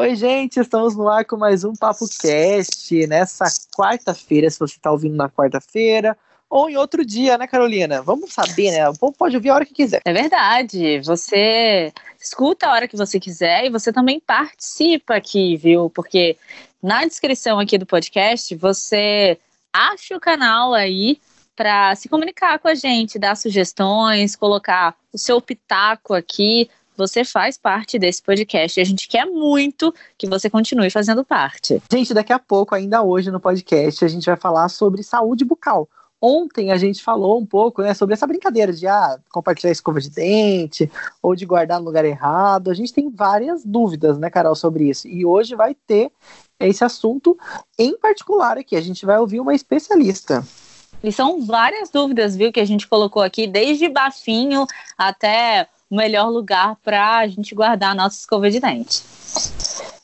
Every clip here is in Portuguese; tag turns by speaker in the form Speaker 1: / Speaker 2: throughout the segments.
Speaker 1: Oi, gente, estamos no ar com mais um Papo Cast nessa quarta-feira, se você está ouvindo na quarta-feira ou em outro dia, né, Carolina? Vamos saber, né? O povo pode ouvir a hora que quiser.
Speaker 2: É verdade. Você escuta a hora que você quiser e você também participa aqui, viu? Porque na descrição aqui do podcast você acha o canal aí para se comunicar com a gente, dar sugestões, colocar o seu pitaco aqui você faz parte desse podcast e a gente quer muito que você continue fazendo parte.
Speaker 1: Gente, daqui a pouco, ainda hoje no podcast, a gente vai falar sobre saúde bucal. Ontem a gente falou um pouco né, sobre essa brincadeira de ah, compartilhar escova de dente ou de guardar no lugar errado. A gente tem várias dúvidas, né, Carol, sobre isso. E hoje vai ter esse assunto em particular aqui. A gente vai ouvir uma especialista.
Speaker 2: E são várias dúvidas, viu, que a gente colocou aqui, desde bafinho até o melhor lugar para a gente guardar a nossa escova de dente.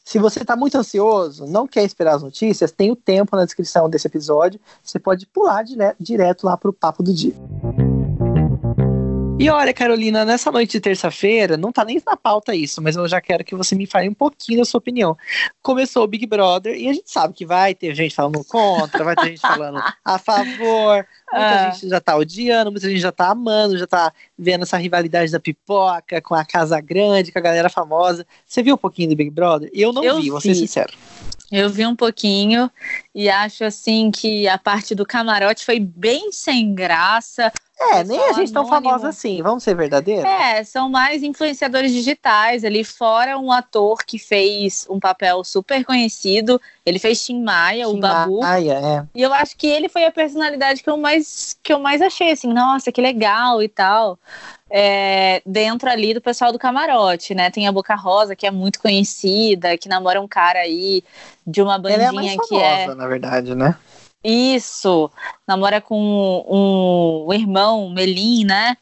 Speaker 1: Se você está muito ansioso, não quer esperar as notícias, tem o tempo na descrição desse episódio. Você pode pular direto lá para o papo do dia. E olha, Carolina, nessa noite de terça-feira, não tá nem na pauta isso, mas eu já quero que você me fale um pouquinho da sua opinião. Começou o Big Brother e a gente sabe que vai ter gente falando contra, vai ter gente falando a favor, muita ah. gente já tá odiando, muita gente já tá amando, já tá vendo essa rivalidade da pipoca com a Casa Grande, com a galera famosa. Você viu um pouquinho do Big Brother? Eu não eu vi, vou ser sincero.
Speaker 2: Eu vi um pouquinho e acho assim que a parte do camarote foi bem sem graça.
Speaker 1: É, nem a gente tão famosa assim, vamos ser verdadeiros?
Speaker 2: É, são mais influenciadores digitais ali, fora um ator que fez um papel super conhecido. Ele fez Tim Maia, Tim o Babu.
Speaker 1: Maia, é.
Speaker 2: E eu acho que ele foi a personalidade que eu mais, que eu mais achei, assim, nossa, que legal e tal. É, dentro ali do pessoal do camarote, né? Tem a Boca Rosa, que é muito conhecida, que namora um cara aí de uma bandinha Ela é mais
Speaker 1: famosa, que
Speaker 2: é.
Speaker 1: Na verdade, né?
Speaker 2: Isso, namora com um, um irmão, Melim, né?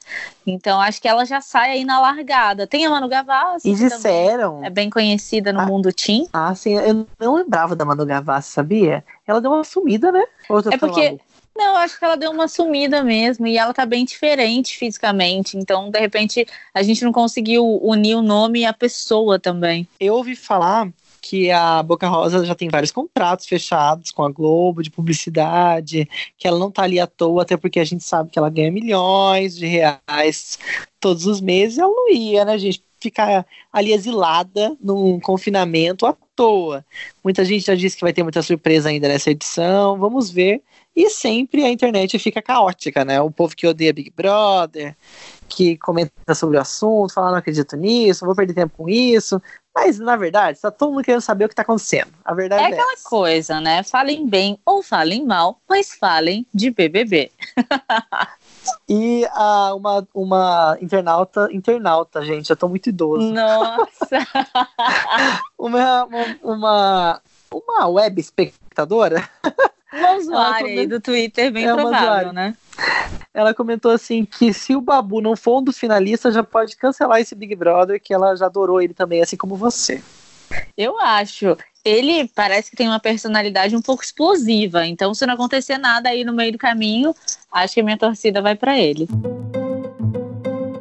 Speaker 2: Então acho que ela já sai aí na largada. Tem a Manu Gavassi.
Speaker 1: E disseram.
Speaker 2: É bem conhecida no ah, mundo Tim.
Speaker 1: Ah, sim. Eu não lembrava da Manu Gavassi, sabia? Ela deu uma sumida, né?
Speaker 2: é porque. Não, acho que ela deu uma sumida mesmo e ela tá bem diferente fisicamente. Então, de repente, a gente não conseguiu unir o nome a pessoa também.
Speaker 1: Eu ouvi falar que a Boca Rosa já tem vários contratos fechados com a Globo de publicidade, que ela não tá ali à toa, até porque a gente sabe que ela ganha milhões de reais todos os meses, e ela não ia, né, gente? Ficar ali exilada num confinamento à toa. Muita gente já disse que vai ter muita surpresa ainda nessa edição, vamos ver. E sempre a internet fica caótica, né? O povo que odeia Big Brother, que comenta sobre o assunto, fala não acredito nisso, vou perder tempo com isso. Mas, na verdade, está todo mundo querendo saber o que está acontecendo. A verdade é,
Speaker 2: é aquela
Speaker 1: essa.
Speaker 2: coisa, né? Falem bem ou falem mal, mas falem de BBB.
Speaker 1: e uma, uma internauta, internauta, gente, eu tô muito idoso.
Speaker 2: Nossa!
Speaker 1: uma, uma, uma, uma web espectadora
Speaker 2: uma usuária do Twitter bem é provável, né?
Speaker 1: Ela comentou assim que se o Babu não for um dos finalistas, já pode cancelar esse Big Brother, que ela já adorou ele também, assim como você.
Speaker 2: Eu acho. Ele parece que tem uma personalidade um pouco explosiva, então se não acontecer nada aí no meio do caminho, acho que a minha torcida vai para ele.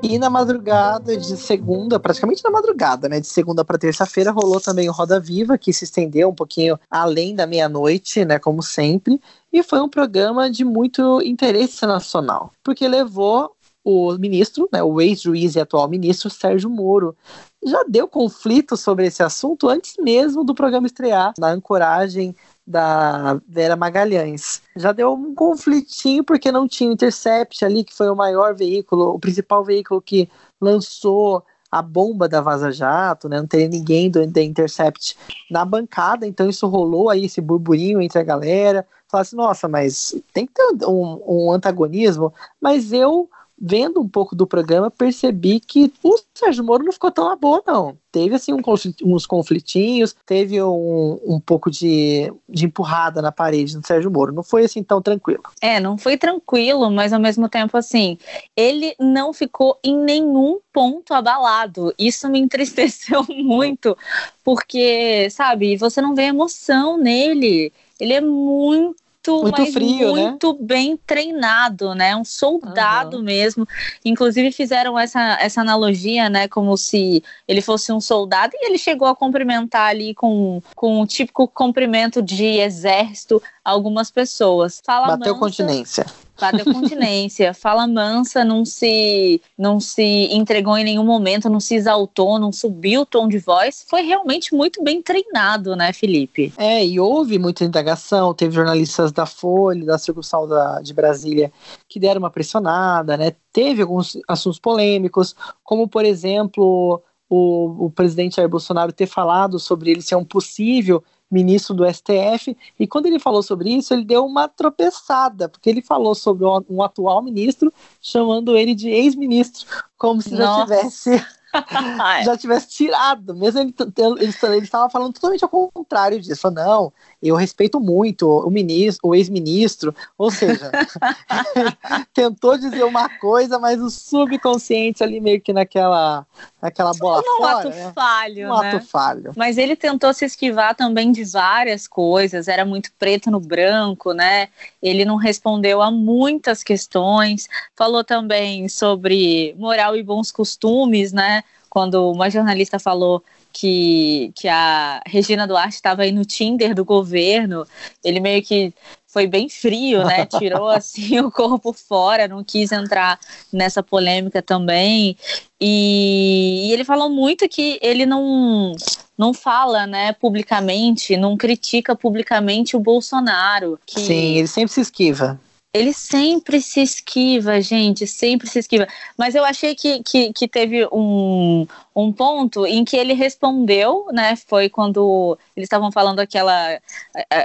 Speaker 1: E na madrugada de segunda, praticamente na madrugada, né? De segunda para terça-feira, rolou também o Roda Viva, que se estendeu um pouquinho além da meia-noite, né? Como sempre. E foi um programa de muito interesse nacional, porque levou o ministro, né, o ex-juiz e atual ministro Sérgio Moro, já deu conflito sobre esse assunto antes mesmo do programa estrear, na ancoragem da Vera Magalhães. Já deu um conflitinho porque não tinha Intercept ali, que foi o maior veículo, o principal veículo que lançou a bomba da Vaza Jato, né? Não teria ninguém do The Intercept na bancada, então isso rolou aí, esse burburinho entre a galera. Falasse, assim, nossa, mas tem que ter um, um antagonismo. Mas eu vendo um pouco do programa, percebi que o Sérgio Moro não ficou tão na boa, não. Teve, assim, um uns conflitinhos, teve um, um pouco de, de empurrada na parede do Sérgio Moro. Não foi, assim, tão tranquilo.
Speaker 2: É, não foi tranquilo, mas ao mesmo tempo, assim, ele não ficou em nenhum ponto abalado. Isso me entristeceu muito, porque, sabe, você não vê emoção nele. Ele é muito muito, muito frio, né? muito né? bem treinado, né? Um soldado uhum. mesmo. Inclusive fizeram essa, essa analogia, né? Como se ele fosse um soldado e ele chegou a cumprimentar ali com, com um típico cumprimento de exército algumas pessoas.
Speaker 1: Fala Bateu mansa, continência.
Speaker 2: Bateu continência. Fala mansa, não se, não se entregou em nenhum momento, não se exaltou, não subiu o tom de voz. Foi realmente muito bem treinado, né, Felipe?
Speaker 1: É, e houve muita indagação. Teve jornalistas da Folha, da Circunção da, de Brasília, que deram uma pressionada, né? Teve alguns assuntos polêmicos, como, por exemplo, o, o presidente Jair Bolsonaro ter falado sobre ele ser um possível ministro do STF, e quando ele falou sobre isso, ele deu uma tropeçada, porque ele falou sobre um atual ministro, chamando ele de ex-ministro, como se Nossa. já tivesse já tivesse tirado. Mesmo ele, ele, ele estava falando totalmente ao contrário disso. Não, eu respeito muito o ministro, o ex-ministro. Ou seja, tentou dizer uma coisa, mas o subconsciente ali meio que naquela, naquela bola um fora.
Speaker 2: ato né? falho,
Speaker 1: um
Speaker 2: né?
Speaker 1: ato falho.
Speaker 2: Mas ele tentou se esquivar também de várias coisas. Era muito preto no branco, né? Ele não respondeu a muitas questões. Falou também sobre moral e bons costumes, né? Quando uma jornalista falou que, que a Regina Duarte estava aí no Tinder do governo, ele meio que foi bem frio, né? Tirou assim o corpo fora, não quis entrar nessa polêmica também. E, e, ele falou muito que ele não não fala, né, publicamente, não critica publicamente o Bolsonaro. Que...
Speaker 1: Sim, ele sempre se esquiva.
Speaker 2: Ele sempre se esquiva, gente, sempre se esquiva. Mas eu achei que, que, que, teve um, um ponto em que ele respondeu, né? Foi quando eles estavam falando aquela,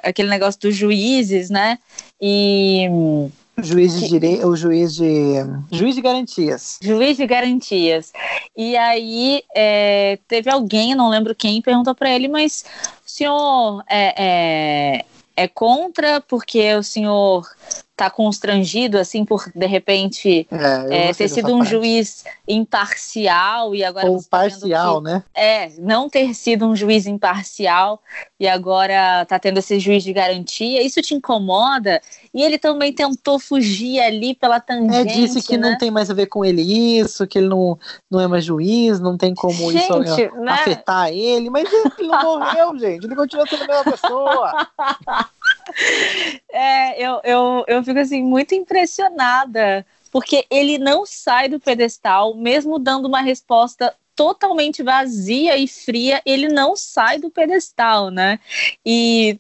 Speaker 2: aquele negócio dos juízes, né? E.
Speaker 1: Juiz de direito, o juiz de juiz de garantias.
Speaker 2: Juiz de garantias. E aí é, teve alguém, não lembro quem, perguntou para ele, mas o senhor é, é, é contra porque o senhor tá constrangido, assim, por de repente é, é, ter sido um parte. juiz imparcial e agora.
Speaker 1: Ou tá parcial,
Speaker 2: que,
Speaker 1: né?
Speaker 2: É, não ter sido um juiz imparcial e agora tá tendo esse juiz de garantia. Isso te incomoda? E ele também tentou fugir ali pela tangente. É,
Speaker 1: disse que
Speaker 2: né?
Speaker 1: não tem mais a ver com ele isso, que ele não, não é mais juiz, não tem como gente, isso né? afetar ele, mas ele não morreu, gente, ele continua sendo a mesma pessoa.
Speaker 2: É, eu, eu, eu fico assim muito impressionada, porque ele não sai do pedestal, mesmo dando uma resposta totalmente vazia e fria, ele não sai do pedestal, né? E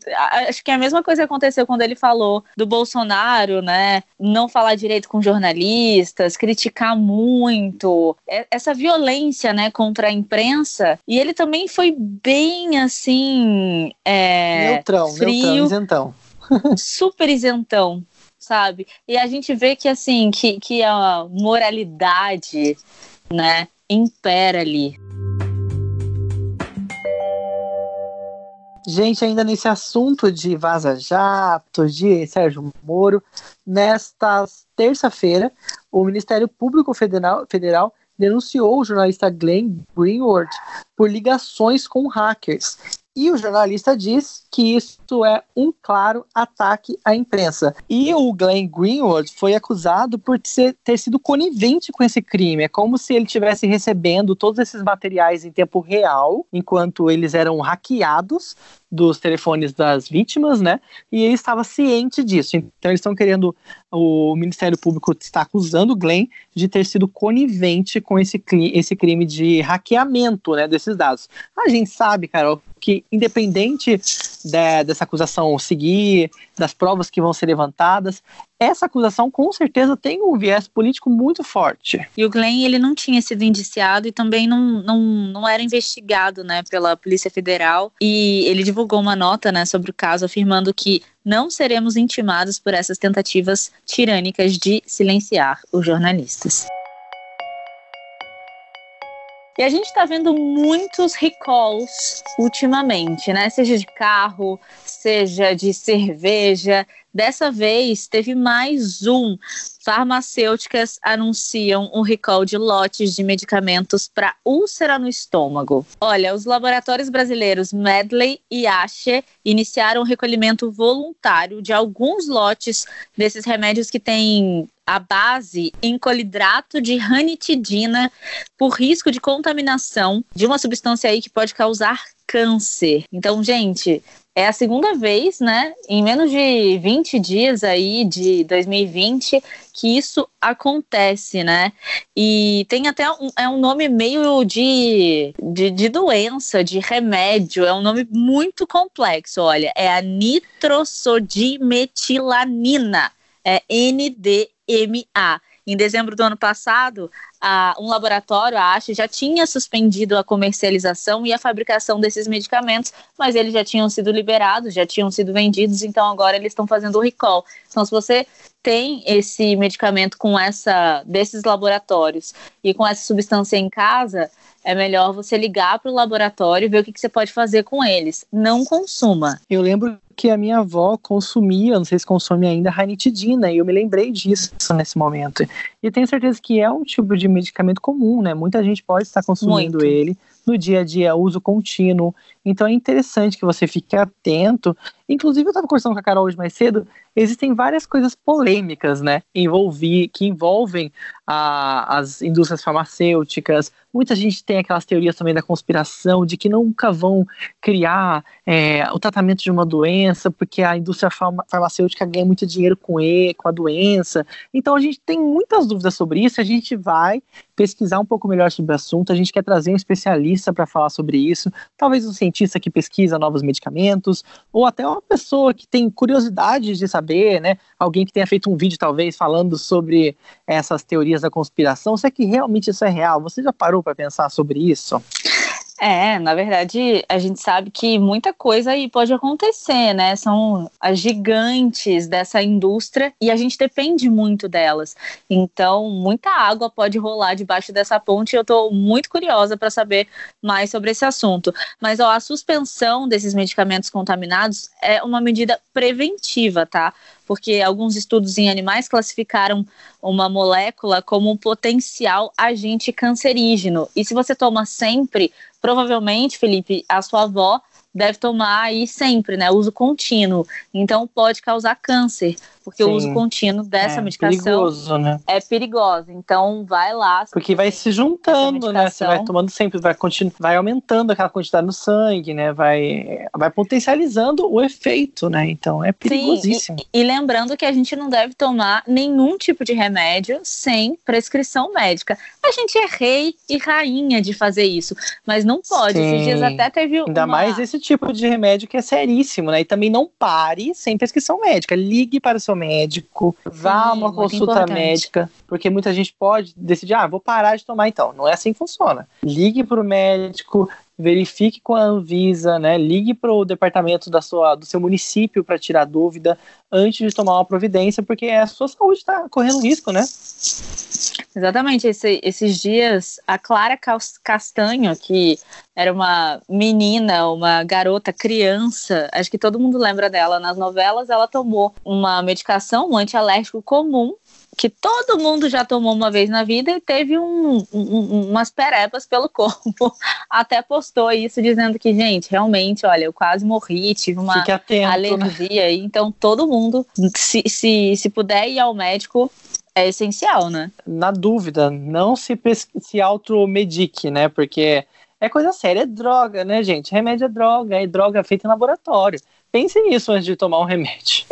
Speaker 2: acho que a mesma coisa aconteceu quando ele falou do Bolsonaro, né? Não falar direito com jornalistas, criticar muito, essa violência, né, contra a imprensa. E ele também foi bem assim. É,
Speaker 1: neutrão,
Speaker 2: frio,
Speaker 1: neutrão, isentão.
Speaker 2: Super isentão sabe? E a gente vê que assim, que, que a moralidade, né, impera ali.
Speaker 1: Gente, ainda nesse assunto de Vaza Jato, de Sérgio Moro, nesta terça-feira, o Ministério Público Federal, Federal denunciou o jornalista Glenn Greenwald por ligações com hackers e o jornalista diz que isso é um claro ataque à imprensa. E o Glenn Greenwald foi acusado por ser, ter sido conivente com esse crime. É como se ele estivesse recebendo todos esses materiais em tempo real, enquanto eles eram hackeados dos telefones das vítimas, né? E ele estava ciente disso. Então eles estão querendo, o Ministério Público está acusando o Glenn de ter sido conivente com esse, esse crime de hackeamento, né, desses dados. A gente sabe, Carol, que independente de, dessa acusação seguir, das provas que vão ser levantadas, essa acusação com certeza tem um viés político muito forte.
Speaker 2: E o Glenn, ele não tinha sido indiciado e também não, não, não era investigado né, pela Polícia Federal. E ele divulgou uma nota né, sobre o caso, afirmando que não seremos intimados por essas tentativas tirânicas de silenciar os jornalistas. E a gente está vendo muitos recalls ultimamente, né? Seja de carro, seja de cerveja, Dessa vez, teve mais um. Farmacêuticas anunciam um recall de lotes de medicamentos para úlcera no estômago. Olha, os laboratórios brasileiros Medley e Ashe iniciaram o recolhimento voluntário de alguns lotes desses remédios que têm a base em colidrato de ranitidina por risco de contaminação de uma substância aí que pode causar câncer. Então, gente, é a segunda vez, né, em menos de 20 dias aí de 2020 que isso acontece, né? E tem até um, é um nome meio de, de, de doença, de remédio, é um nome muito complexo, olha, é a nitrosodimetilanina, é NDMA. Em dezembro do ano passado, a, um laboratório, a ASH, já tinha suspendido a comercialização e a fabricação desses medicamentos, mas eles já tinham sido liberados, já tinham sido vendidos, então agora eles estão fazendo o recall. Então, se você tem esse medicamento com essa desses laboratórios e com essa substância em casa, é melhor você ligar para o laboratório e ver o que, que você pode fazer com eles. Não consuma.
Speaker 1: Eu lembro que a minha avó consumia, não sei se consome ainda, ranitidina, e eu me lembrei disso nesse momento. E tenho certeza que é um tipo de medicamento comum, né? Muita gente pode estar consumindo Muito. ele no dia a dia, uso contínuo. Então é interessante que você fique atento. Inclusive, eu estava conversando com a Carol hoje mais cedo, existem várias coisas polêmicas, né? Envolvi, que envolvem a, as indústrias farmacêuticas. Muita gente tem aquelas teorias também da conspiração, de que nunca vão criar é, o tratamento de uma doença, porque a indústria farma, farmacêutica ganha muito dinheiro com, e, com a doença. Então a gente tem muitas dúvidas sobre isso, a gente vai pesquisar um pouco melhor sobre o assunto, a gente quer trazer um especialista para falar sobre isso, talvez um cientista que pesquisa novos medicamentos, ou até uma pessoa que tem curiosidade de saber, né? Alguém que tenha feito um vídeo, talvez, falando sobre essas teorias da conspiração. Será que realmente isso é real? Você já parou para pensar sobre isso?
Speaker 2: É, na verdade, a gente sabe que muita coisa aí pode acontecer, né? São as gigantes dessa indústria e a gente depende muito delas. Então, muita água pode rolar debaixo dessa ponte eu estou muito curiosa para saber mais sobre esse assunto. Mas, ó, a suspensão desses medicamentos contaminados é uma medida preventiva, tá? Porque alguns estudos em animais classificaram uma molécula como um potencial agente cancerígeno. E se você toma sempre, provavelmente, Felipe, a sua avó deve tomar aí sempre, né? Uso contínuo. Então pode causar câncer, porque Sim. o uso contínuo dessa é, medicação perigoso, né? é perigoso. Então vai lá.
Speaker 1: Porque vai se juntando, né? Você vai tomando sempre, vai, continu vai aumentando aquela quantidade no sangue, né? Vai, vai potencializando o efeito, né? Então é perigosíssimo.
Speaker 2: Sim, e, e lembrando que a gente não deve tomar nenhum tipo de remédio sem prescrição médica. A gente é rei e rainha de fazer isso, mas não pode. Sim. Esses dias até teve
Speaker 1: Ainda uma... mais esse tipo de remédio que é seríssimo, né? E também não pare sem prescrição médica. Ligue para o seu médico, vá a uma consulta médica, porque muita gente pode decidir, ah, vou parar de tomar então. Não é assim que funciona. Ligue para o médico, verifique com a Anvisa, né? Ligue para o departamento da sua, do seu município para tirar dúvida antes de tomar uma providência, porque a sua saúde está correndo risco, né?
Speaker 2: Exatamente. Esse, esses dias, a Clara Castanho, que era uma menina, uma garota, criança, acho que todo mundo lembra dela nas novelas, ela tomou uma medicação, um antialérgico comum, que todo mundo já tomou uma vez na vida e teve um, um, umas perepas pelo corpo. Até postou isso dizendo que, gente, realmente, olha, eu quase morri, tive uma atento, né? alergia. Né? Então, todo mundo, se, se, se puder ir ao médico, é essencial, né?
Speaker 1: Na dúvida, não se, se automedique, né? Porque é coisa séria, é droga, né, gente? Remédio é droga, é droga feita em laboratório. Pense nisso antes de tomar um remédio.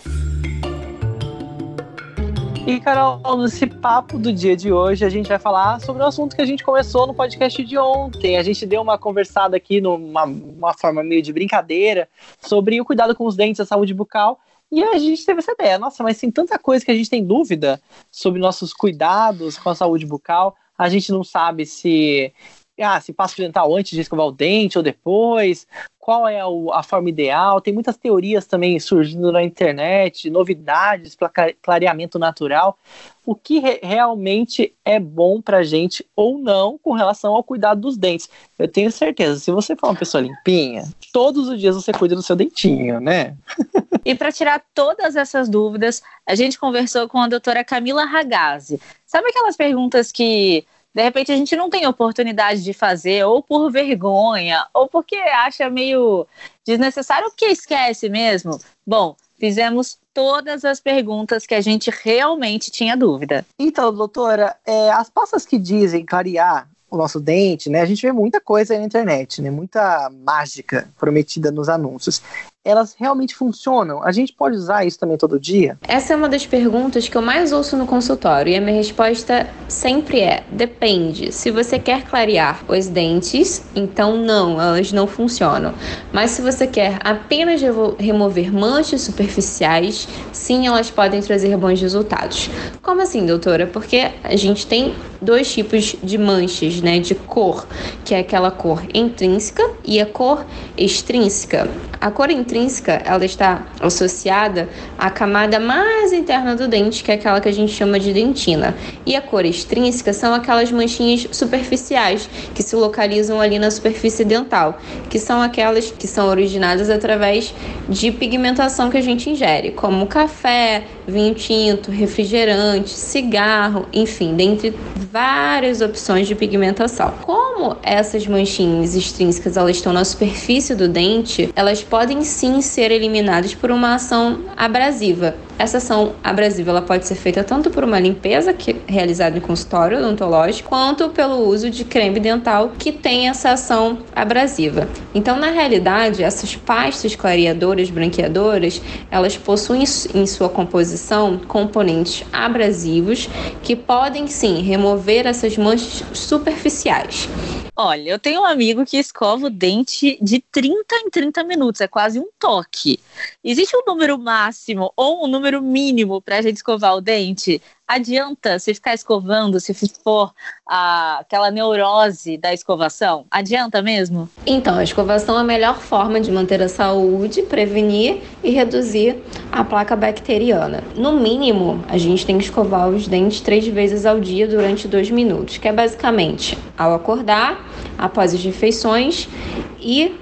Speaker 1: E, Carol, nesse papo do dia de hoje, a gente vai falar sobre um assunto que a gente começou no podcast de ontem. A gente deu uma conversada aqui numa uma forma meio de brincadeira sobre o cuidado com os dentes, a saúde bucal. E a gente teve essa ideia, nossa, mas tem tanta coisa que a gente tem dúvida sobre nossos cuidados com a saúde bucal. A gente não sabe se ah, se passa fio dental antes de escovar o dente ou depois, qual é a, a forma ideal. Tem muitas teorias também surgindo na internet, novidades para clareamento natural. O que re realmente é bom para gente ou não com relação ao cuidado dos dentes. Eu tenho certeza, se você for uma pessoa limpinha, todos os dias você cuida do seu dentinho, né?
Speaker 2: e para tirar todas essas dúvidas, a gente conversou com a doutora Camila Ragazzi. Sabe aquelas perguntas que de repente a gente não tem oportunidade de fazer, ou por vergonha, ou porque acha meio desnecessário, ou porque esquece mesmo. Bom, fizemos todas as perguntas que a gente realmente tinha dúvida.
Speaker 1: Então, doutora, é, as pastas que dizem clarear o nosso dente, né? A gente vê muita coisa aí na internet, né? Muita mágica prometida nos anúncios elas realmente funcionam? A gente pode usar isso também todo dia?
Speaker 3: Essa é uma das perguntas que eu mais ouço no consultório e a minha resposta sempre é: depende. Se você quer clarear os dentes, então não, elas não funcionam. Mas se você quer apenas remover manchas superficiais, sim, elas podem trazer bons resultados. Como assim, doutora? Porque a gente tem dois tipos de manchas, né, de cor, que é aquela cor intrínseca e a cor extrínseca. A cor intrínseca, ela está associada à camada mais interna do dente, que é aquela que a gente chama de dentina. E a cor extrínseca são aquelas manchinhas superficiais que se localizam ali na superfície dental, que são aquelas que são originadas através de pigmentação que a gente ingere, como café, vinho tinto, refrigerante, cigarro, enfim, dentre várias opções de pigmentação. Como essas manchinhas extrínsecas elas estão na superfície do dente, elas podem sim ser eliminadas por uma ação abrasiva. Essa ação abrasiva ela pode ser feita tanto por uma limpeza que realizada em consultório odontológico, quanto pelo uso de creme dental que tem essa ação abrasiva. Então, na realidade, essas pastas clareadoras, branqueadoras, elas possuem em sua composição componentes abrasivos que podem sim remover essas manchas superficiais.
Speaker 2: Olha, eu tenho um amigo que escova o dente de 30 em 30 minutos, é quase um toque. Existe um número máximo ou um número mínimo para a gente escovar o dente? Adianta se ficar escovando, se for aquela neurose da escovação? Adianta mesmo?
Speaker 3: Então, a escovação é a melhor forma de manter a saúde, prevenir e reduzir a placa bacteriana. No mínimo, a gente tem que escovar os dentes três vezes ao dia durante dois minutos, que é basicamente ao acordar, após as refeições e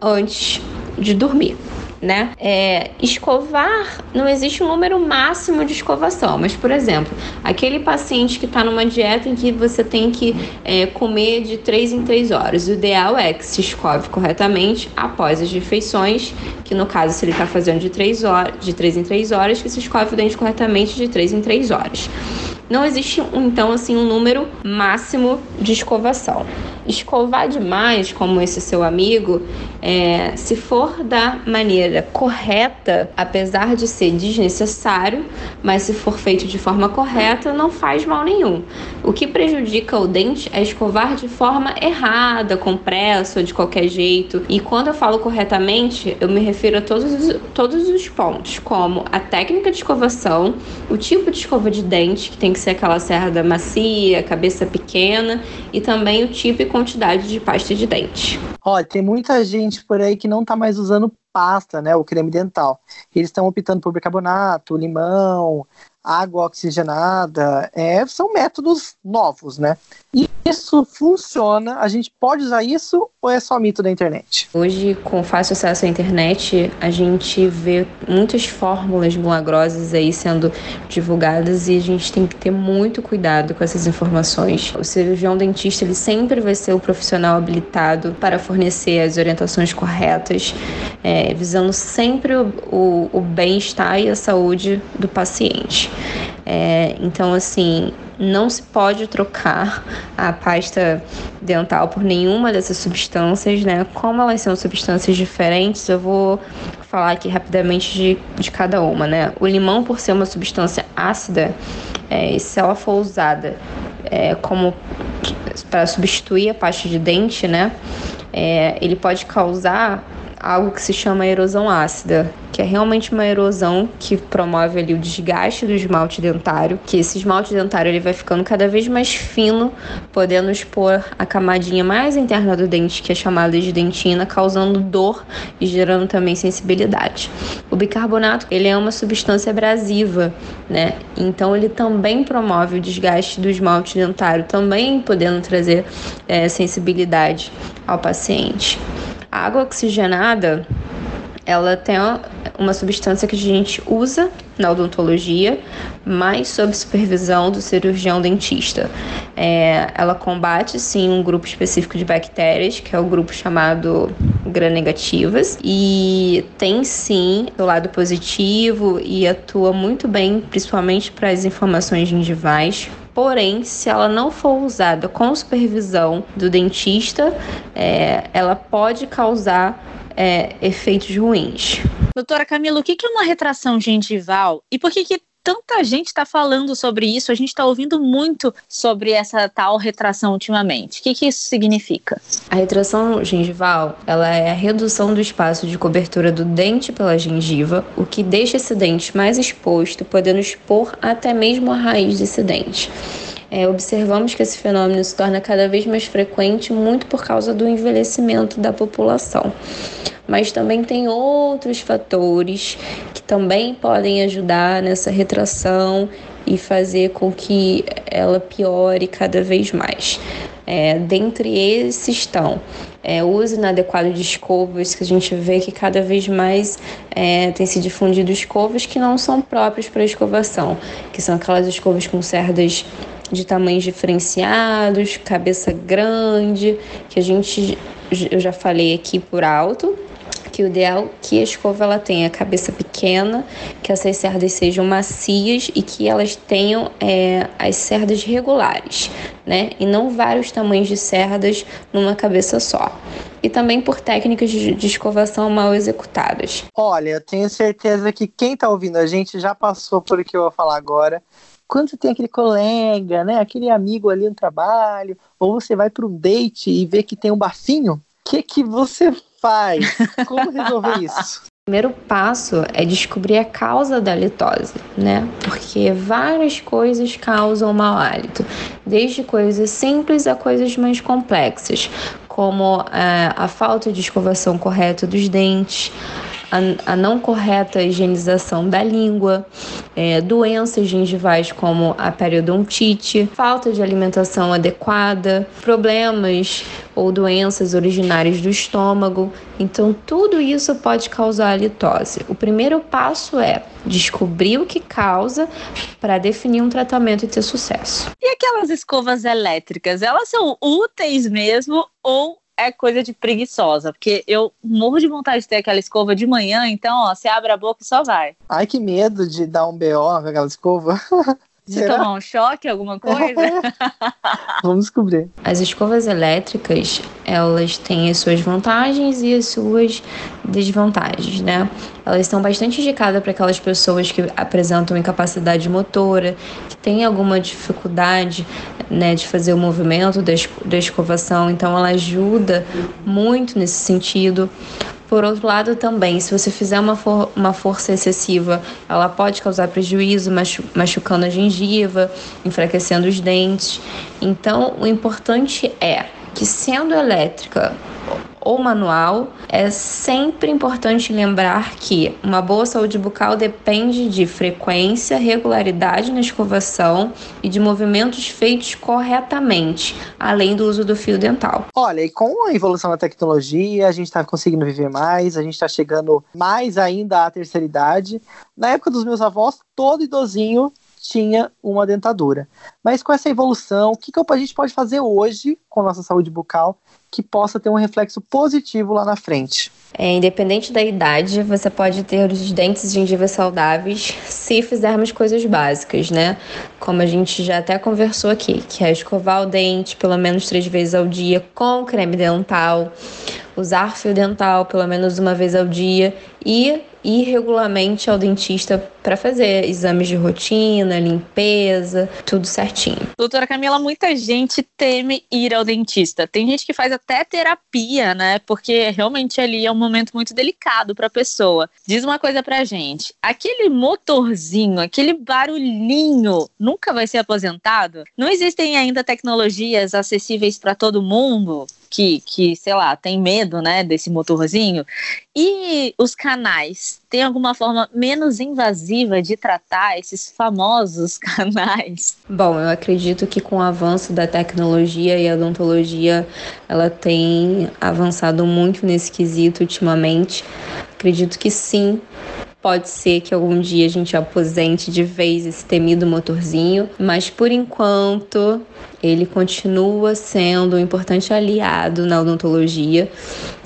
Speaker 3: antes de dormir né? É, escovar, não existe um número máximo de escovação, mas, por exemplo, aquele paciente que está numa dieta em que você tem que é, comer de 3 em 3 horas, o ideal é que se escove corretamente após as refeições, que no caso, se ele está fazendo de 3, horas, de 3 em 3 horas, que se escove o dente corretamente de 3 em 3 horas. Não existe, então, assim, um número máximo de escovação. Escovar demais, como esse seu amigo, é, se for da maneira correta, apesar de ser desnecessário, mas se for feito de forma correta, não faz mal nenhum. O que prejudica o dente é escovar de forma errada, com pressa ou de qualquer jeito. E quando eu falo corretamente, eu me refiro a todos os, todos os pontos, como a técnica de escovação, o tipo de escova de dente, que tem que ser aquela serra macia, cabeça pequena, e também o e quantidade de pasta de dente.
Speaker 1: Olha, tem muita gente por aí que não tá mais usando pasta, né, o creme dental. Eles estão optando por bicarbonato, limão, água oxigenada, é, são métodos novos, né? E isso funciona? A gente pode usar isso ou é só mito da internet?
Speaker 3: Hoje, com fácil acesso à internet, a gente vê muitas fórmulas milagrosas aí sendo divulgadas e a gente tem que ter muito cuidado com essas informações. O cirurgião dentista ele sempre vai ser o profissional habilitado para fornecer as orientações corretas, é, visando sempre o, o, o bem-estar e a saúde do paciente. É, então, assim, não se pode trocar a pasta dental por nenhuma dessas substâncias, né? Como elas são substâncias diferentes, eu vou falar aqui rapidamente de, de cada uma, né? O limão, por ser uma substância ácida, é, se ela for usada é, como para substituir a pasta de dente, né? É, ele pode causar algo que se chama erosão ácida, que é realmente uma erosão que promove ali o desgaste do esmalte dentário, que esse esmalte dentário ele vai ficando cada vez mais fino, podendo expor a camadinha mais interna do dente, que é chamada de dentina, causando dor e gerando também sensibilidade. O bicarbonato, ele é uma substância abrasiva, né? Então ele também promove o desgaste do esmalte dentário, também podendo trazer é, sensibilidade ao paciente. A água oxigenada, ela tem uma substância que a gente usa na odontologia, mas sob supervisão do cirurgião dentista. É, ela combate sim um grupo específico de bactérias, que é o grupo chamado gram-negativas, e tem sim o lado positivo e atua muito bem, principalmente para as inflamações gengivais, Porém, se ela não for usada com supervisão do dentista, é, ela pode causar é, efeitos ruins.
Speaker 2: Doutora Camila, o que é uma retração gengival e por que, que tanta gente está falando sobre isso? A gente está ouvindo muito sobre essa tal retração ultimamente. O que, que, isso significa?
Speaker 3: A retração gengival ela é a redução do espaço de cobertura do dente pela gengiva, o que deixa esse dente mais exposto, podendo expor até mesmo a raiz desse dente. É, observamos que esse fenômeno se torna cada vez mais frequente, muito por causa do envelhecimento da população mas também tem outros fatores que também podem ajudar nessa retração e fazer com que ela piore cada vez mais. É, dentre esses estão é, o uso inadequado de escovas, que a gente vê que cada vez mais é, tem se difundido escovas que não são próprias para escovação, que são aquelas escovas com cerdas de tamanhos diferenciados, cabeça grande, que a gente eu já falei aqui por alto, que o ideal é que a escova ela tenha cabeça pequena, que essas cerdas sejam macias e que elas tenham é, as cerdas regulares, né? E não vários tamanhos de cerdas numa cabeça só. E também por técnicas de, escovação mal executadas.
Speaker 1: Olha, tenho certeza que quem está ouvindo a gente já passou por o que eu vou falar agora quando você tem aquele colega, né, aquele amigo ali no trabalho, ou você vai para um date e vê que tem um bafinho, o que que você faz? Como resolver isso?
Speaker 3: O primeiro passo é descobrir a causa da litose, né? Porque várias coisas causam mau hálito, desde coisas simples a coisas mais complexas, como é, a falta de escovação correta dos dentes, a, a não correta higienização da língua, é, doenças gengivais como a periodontite, falta de alimentação adequada, problemas ou doenças originárias do estômago. Então, tudo isso pode causar litose. O primeiro passo é descobrir o que causa para definir um tratamento e ter sucesso.
Speaker 2: E aquelas escovas elétricas, elas são úteis mesmo ou é coisa de preguiçosa, porque eu morro de vontade de ter aquela escova de manhã, então, ó, você abre a boca e só vai.
Speaker 1: Ai, que medo de dar um BO com aquela escova.
Speaker 2: De Será? tomar um choque, alguma coisa?
Speaker 1: Vamos descobrir.
Speaker 3: As escovas elétricas, elas têm as suas vantagens e as suas desvantagens, né? Elas são bastante indicadas para aquelas pessoas que apresentam incapacidade motora, que têm alguma dificuldade né, de fazer o movimento da escovação, então ela ajuda muito nesse sentido. Por outro lado, também, se você fizer uma, for uma força excessiva, ela pode causar prejuízo, machu machucando a gengiva, enfraquecendo os dentes. Então, o importante é que, sendo elétrica ou manual, é sempre importante lembrar que uma boa saúde bucal depende de frequência, regularidade na escovação e de movimentos feitos corretamente, além do uso do fio dental.
Speaker 1: Olha, e com a evolução da tecnologia, a gente está conseguindo viver mais, a gente está chegando mais ainda à terceira idade. Na época dos meus avós, todo idosinho tinha uma dentadura. Mas com essa evolução, o que, que a gente pode fazer hoje com nossa saúde bucal que possa ter um reflexo positivo lá na frente.
Speaker 3: É, independente da idade, você pode ter os dentes e gengivas saudáveis se fizermos coisas básicas, né? Como a gente já até conversou aqui, que é escovar o dente pelo menos três vezes ao dia com creme dental, usar fio dental pelo menos uma vez ao dia e ir regularmente ao dentista para fazer exames de rotina, limpeza, tudo certinho.
Speaker 2: Doutora Camila, muita gente teme ir ao dentista. Tem gente que faz até terapia, né? Porque realmente ali é um momento muito delicado para a pessoa. Diz uma coisa pra gente: aquele motorzinho, aquele barulhinho nunca vai ser aposentado? Não existem ainda tecnologias acessíveis para todo mundo? Que, que, sei lá, tem medo, né, desse motorzinho. E os canais, tem alguma forma menos invasiva de tratar esses famosos canais?
Speaker 3: Bom, eu acredito que com o avanço da tecnologia e a odontologia, ela tem avançado muito nesse quesito ultimamente. Acredito que sim, Pode ser que algum dia a gente aposente de vez esse temido motorzinho, mas por enquanto ele continua sendo um importante aliado na odontologia.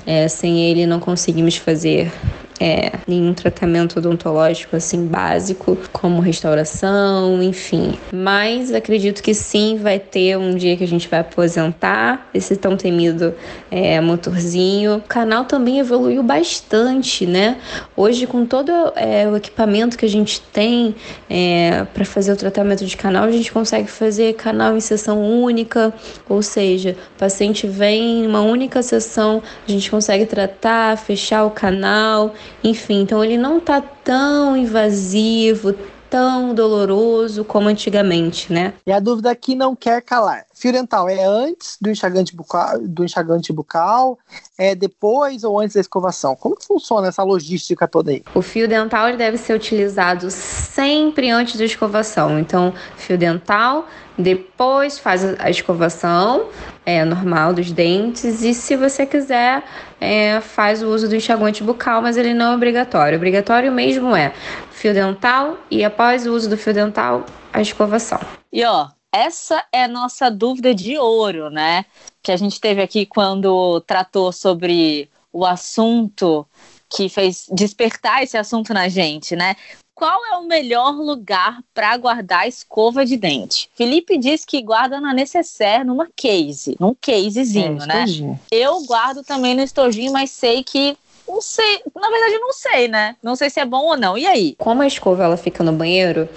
Speaker 3: É, sem ele não conseguimos fazer é, nenhum tratamento odontológico assim básico, como restauração, enfim. Mas acredito que sim, vai ter um dia que a gente vai aposentar esse tão temido é, motorzinho. O canal também evoluiu bastante, né? Hoje, com todo é, o equipamento que a gente tem é, para fazer o tratamento de canal, a gente consegue fazer canal em sessão única, ou seja, o paciente vem em uma única sessão, a gente consegue tratar, fechar o canal enfim, então ele não tá tão invasivo, tão doloroso como antigamente, né?
Speaker 1: E a dúvida aqui não quer calar. Fio dental é antes do enxagante bucal, do enxagante bucal, é depois ou antes da escovação? Como que funciona essa logística toda aí?
Speaker 3: O fio dental ele deve ser utilizado sempre antes da escovação. Então, fio dental, depois faz a escovação é, normal dos dentes e se você quiser é, faz o uso do enxaguante bucal, mas ele não é obrigatório. Obrigatório mesmo é fio dental e após o uso do fio dental, a escovação.
Speaker 2: E ó, essa é a nossa dúvida de ouro, né? Que a gente teve aqui quando tratou sobre o assunto que fez despertar esse assunto na gente, né? Qual é o melhor lugar para guardar escova de dente? Felipe diz que guarda na necessaire numa case, num casezinho, é, né? Eu guardo também no estojinho, mas sei que não sei, na verdade não sei, né? Não sei se é bom ou não. E aí?
Speaker 3: Como a escova ela fica no banheiro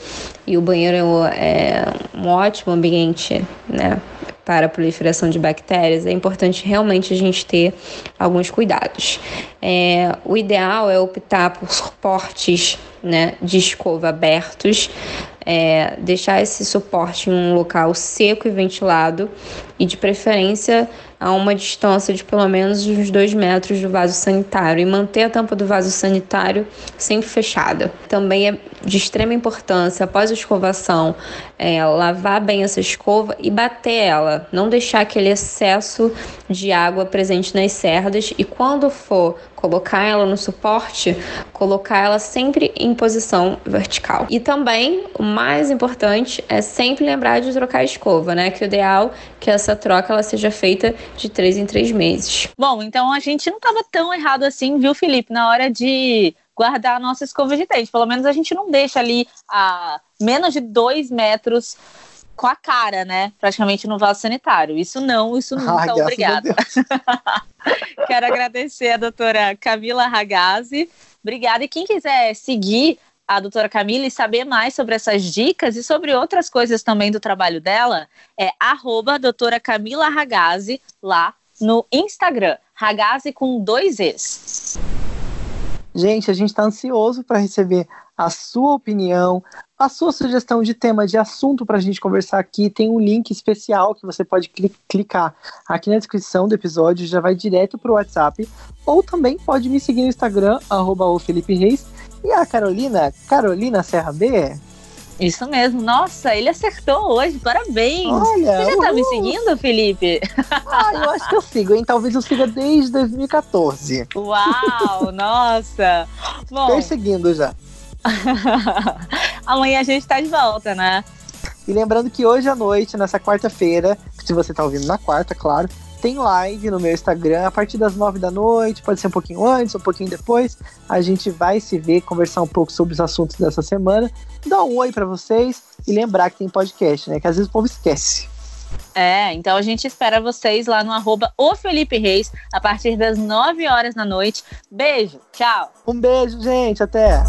Speaker 3: e o banheiro é um ótimo ambiente, né? Para a proliferação de bactérias, é importante realmente a gente ter alguns cuidados. É, o ideal é optar por suportes né, de escova abertos, é, deixar esse suporte em um local seco e ventilado e de preferência a uma distância de pelo menos uns dois metros do vaso sanitário e manter a tampa do vaso sanitário sempre fechada. Também é de extrema importância, após a escovação, é, lavar bem essa escova e bater ela, não deixar aquele excesso de água presente nas cerdas e quando for colocar ela no suporte, colocar ela sempre em posição vertical. E também, o mais importante é sempre lembrar de trocar a escova, né? Que o ideal é que essa troca ela seja feita de três em três meses.
Speaker 2: Bom, então a gente não estava tão errado assim, viu, Felipe, na hora de guardar a nossa escova de dente. Pelo menos a gente não deixa ali a menos de dois metros com a cara, né? Praticamente no vaso sanitário. Isso não, isso nunca, Ai, obrigada. Quero agradecer a doutora Camila Ragazzi. Obrigada. E quem quiser seguir a doutora Camila e saber mais sobre essas dicas e sobre outras coisas também do trabalho dela, é arroba doutora Camila Ragazzi lá no Instagram. Ragazzi com dois Es.
Speaker 1: Gente, a gente está ansioso para receber a sua opinião, a sua sugestão de tema, de assunto para a gente conversar aqui. Tem um link especial que você pode clicar aqui na descrição do episódio, já vai direto para o WhatsApp. Ou também pode me seguir no Instagram, arroba Felipe Reis. E a Carolina, Carolina Serra B,
Speaker 2: isso mesmo. Nossa, ele acertou hoje. Parabéns. Olha, Você já tá me seguindo, Felipe?
Speaker 1: Ah, eu acho que eu sigo, hein? Talvez eu siga desde 2014.
Speaker 2: Uau, nossa.
Speaker 1: Bom, Perseguindo já.
Speaker 2: Amanhã a gente tá de volta, né?
Speaker 1: E lembrando que hoje à noite, nessa quarta-feira, se você tá ouvindo na quarta, claro, tem live no meu Instagram a partir das nove da noite, pode ser um pouquinho antes, um pouquinho depois. A gente vai se ver, conversar um pouco sobre os assuntos dessa semana, dar um oi para vocês e lembrar que tem podcast, né? Que às vezes o povo esquece.
Speaker 2: É, então a gente espera vocês lá no arroba o Felipe Reis a partir das 9 horas da noite. Beijo, tchau.
Speaker 1: Um beijo, gente, até.